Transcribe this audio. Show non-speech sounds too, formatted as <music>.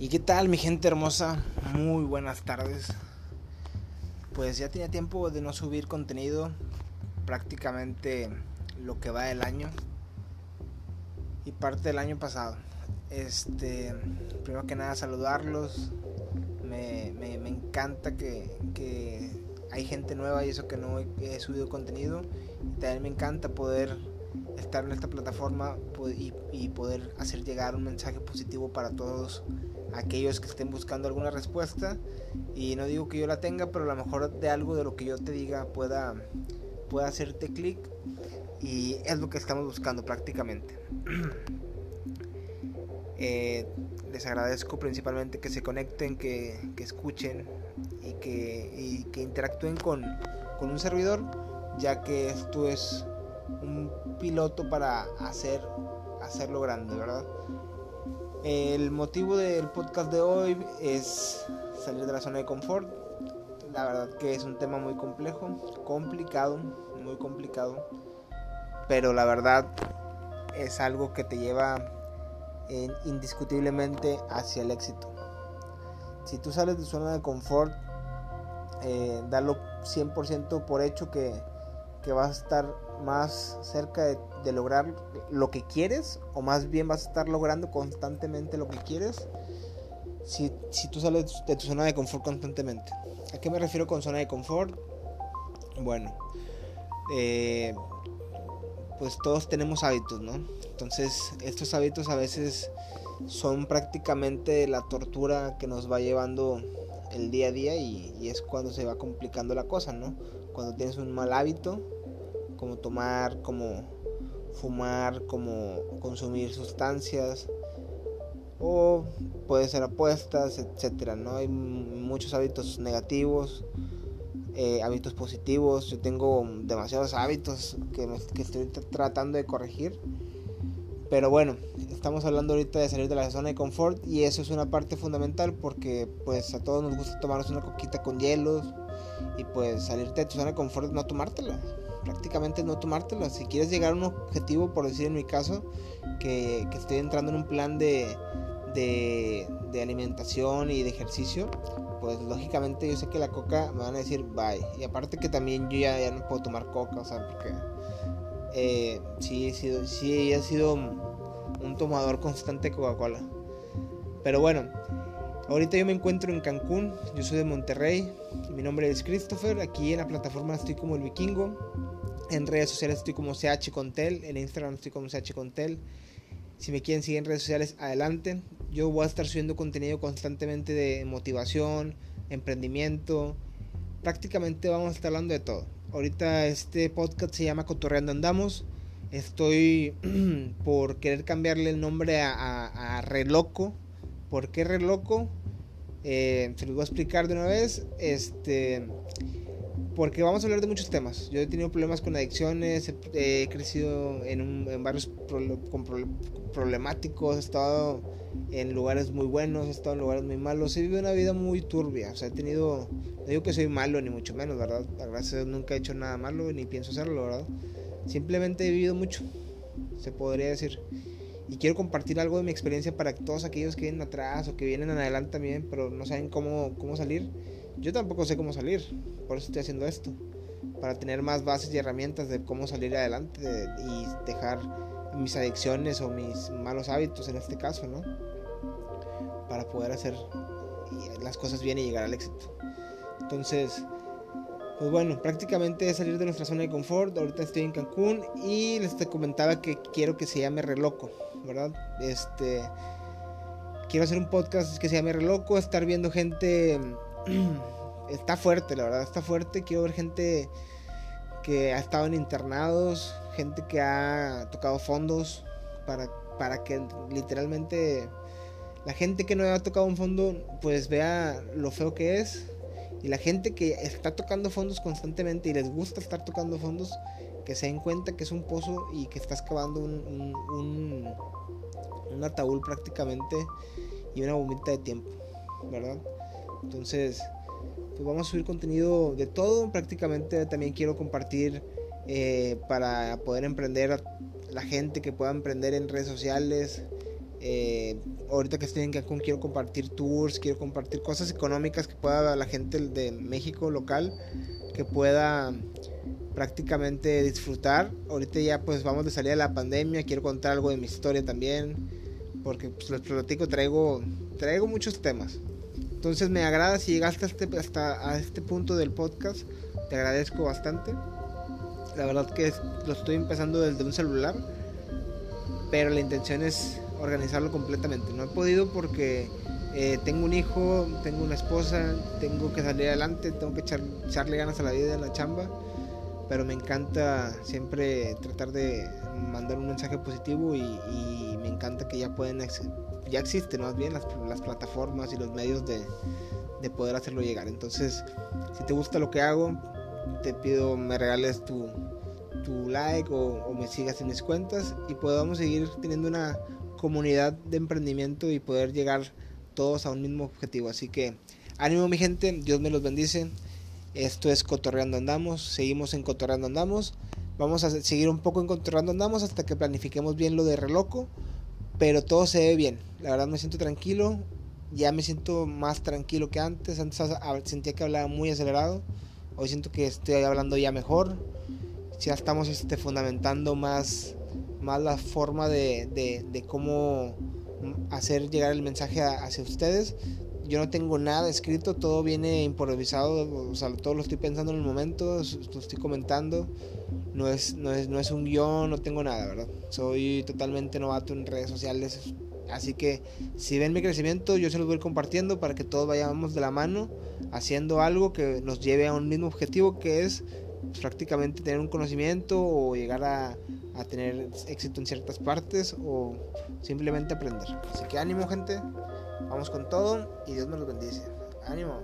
¿Y qué tal mi gente hermosa? Muy buenas tardes. Pues ya tenía tiempo de no subir contenido, prácticamente lo que va del año y parte del año pasado. Este, primero que nada saludarlos. Me, encanta que, que, hay gente nueva y eso que no he subido contenido. Y también me encanta poder estar en esta plataforma y, poder hacer llegar un mensaje positivo para todos aquellos que estén buscando alguna respuesta. Y no digo que yo la tenga, pero a lo mejor de algo de lo que yo te diga pueda, pueda hacerte clic. Y es lo que estamos buscando prácticamente. <clears throat> Eh, les agradezco principalmente que se conecten, que, escuchen y que, y que interactúen con, con un servidor, ya que esto es un piloto para hacer hacerlo grande, ¿verdad? El motivo del podcast de hoy es salir de la zona de confort. La verdad que es un tema muy complejo, complicado, muy complicado, pero la verdad es algo que te lleva indiscutiblemente hacia el éxito. Si tú sales de zona de confort, eh, dalo 100% por hecho que, que vas a estar más cerca de, lograr lo que quieres o más bien vas a estar logrando constantemente lo que quieres si, tú sales de tu zona de confort constantemente. ¿A qué me refiero con zona de confort? Bueno, eh, pues todos tenemos hábitos, ¿no? Entonces estos hábitos a veces son prácticamente la tortura que nos va llevando el día a día y es cuando se va complicando la cosa, ¿no? Cuando tienes un mal hábito como tomar, como fumar, como consumir sustancias o puede ser apuestas, etcétera, ¿no? Hay muchos hábitos negativos, eh, hábitos positivos. Yo tengo demasiados hábitos que, estoy tratando de corregir. Pero bueno, estamos hablando ahorita de salir de la zona de confort y eso es una parte fundamental porque pues a todos nos gusta tomarnos una coquita con hielos y pues salirte de tu zona de confort no tomártela prácticamente no tomártelo. Si quieres llegar a un objetivo, por decir en mi caso, que, estoy entrando en un plan de, de, alimentación y de ejercicio, pues lógicamente yo sé que la coca me van a decir bye. Y aparte que también yo ya, no puedo tomar coca, o sea, porque eh, sí, he sido, sí he sido un tomador constante de Coca-Cola. Pero bueno, Ahorita yo me encuentro en Cancún, yo soy de Monterrey, mi nombre es Christopher, aquí en la plataforma estoy como el vikingo, en redes sociales estoy como CH Contel, en Instagram estoy como CH Contel, si me quieren seguir en redes sociales, adelante, yo voy a estar subiendo contenido constantemente de motivación, emprendimiento, prácticamente vamos a estar hablando de todo. Ahorita este podcast se llama Cotorreando Andamos, estoy <clears throat> por querer cambiarle el nombre a, a, a Reloco, ¿por qué Reloco? Eh, se los voy a explicar de una vez. Este, porque vamos a hablar de muchos temas. Yo he tenido problemas con adicciones, he, crecido en, un, barrios problemáticos, he estado en lugares muy buenos, he estado en lugares muy malos. He vivido una vida muy turbia. O sea, he tenido. No digo que soy malo, ni mucho menos, ¿verdad? Gracias nunca he hecho nada malo, ni pienso hacerlo, ¿verdad? Simplemente he vivido mucho, se podría decir y quiero compartir algo de mi experiencia para todos aquellos que vienen atrás o que vienen en adelante también, pero no saben cómo, cómo salir. Yo tampoco sé cómo salir, por eso estoy haciendo esto, para tener más bases y herramientas de cómo salir adelante y dejar mis adicciones o mis malos hábitos en este caso, ¿no? Para poder hacer las cosas bien y llegar al éxito. Entonces, pues bueno, prácticamente es salir de nuestra zona de confort. Ahorita estoy en Cancún y les comentaba que quiero que se llame Reloco. ¿verdad? Este, quiero hacer un podcast que se llame Reloco, estar viendo gente, <clears throat> está fuerte, la verdad, está fuerte, quiero ver gente que ha estado en internados, gente que ha tocado fondos, para, para que literalmente la gente que no ha tocado un fondo, pues vea lo feo que es. Y la gente que está tocando fondos constantemente y les gusta estar tocando fondos, que se den cuenta que es un pozo y que estás cavando un, un, ataúd prácticamente y una bombita de tiempo, ¿verdad? Entonces, pues vamos a subir contenido de todo. Prácticamente también quiero compartir eh, para poder emprender a la gente que pueda emprender en redes sociales, Eh, ahorita que estoy en Cancún quiero compartir tours, quiero compartir cosas económicas que pueda la gente de México local que pueda prácticamente disfrutar. Ahorita ya pues vamos de salir de la pandemia, quiero contar algo de mi historia también, porque pues les platico, traigo, traigo muchos temas. Entonces me agrada si llegaste hasta este, hasta a este punto del podcast, te agradezco bastante. La verdad que lo estoy empezando desde un celular, pero la intención es organizarlo completamente. No he podido porque eh, tengo un hijo, tengo una esposa, tengo que salir adelante, tengo que echarle ganas a la vida, en la chamba pero me encanta siempre tratar de mandar un mensaje positivo y, me encanta que ya pueden ya existen más bien las, las plataformas y los medios de, de, poder hacerlo llegar entonces si te gusta lo que hago te pido me regales tu, tu like o, o me sigas en mis cuentas y podamos seguir teniendo una comunidad de emprendimiento y poder llegar todos a un mismo objetivo así que ánimo mi gente Dios me los bendice esto es Cotorreando Andamos. Seguimos en Cotorreando Andamos. Vamos a seguir un poco en Cotorreando Andamos hasta que planifiquemos bien lo de Reloco. Pero todo se ve bien. La verdad me siento tranquilo. Ya me siento más tranquilo que antes. Antes sentía que hablaba muy acelerado. Hoy siento que estoy hablando ya mejor. Ya estamos este, fundamentando más, más la forma de, de cómo hacer llegar el mensaje hacia ustedes yo no tengo nada escrito, todo viene improvisado, o sea, todo lo estoy pensando en el momento, lo estoy comentando, no es, no es, no es un guion, no tengo nada, ¿verdad? Soy totalmente novato en redes sociales, así que si ven mi crecimiento, yo se los voy a compartiendo para que todos vayamos de la mano haciendo algo que nos lleve a un mismo objetivo, que es prácticamente tener un conocimiento o llegar a, a tener éxito en ciertas partes o simplemente aprender. Así que ánimo gente. Vamos con todo y Dios me los bendice. Ánimo.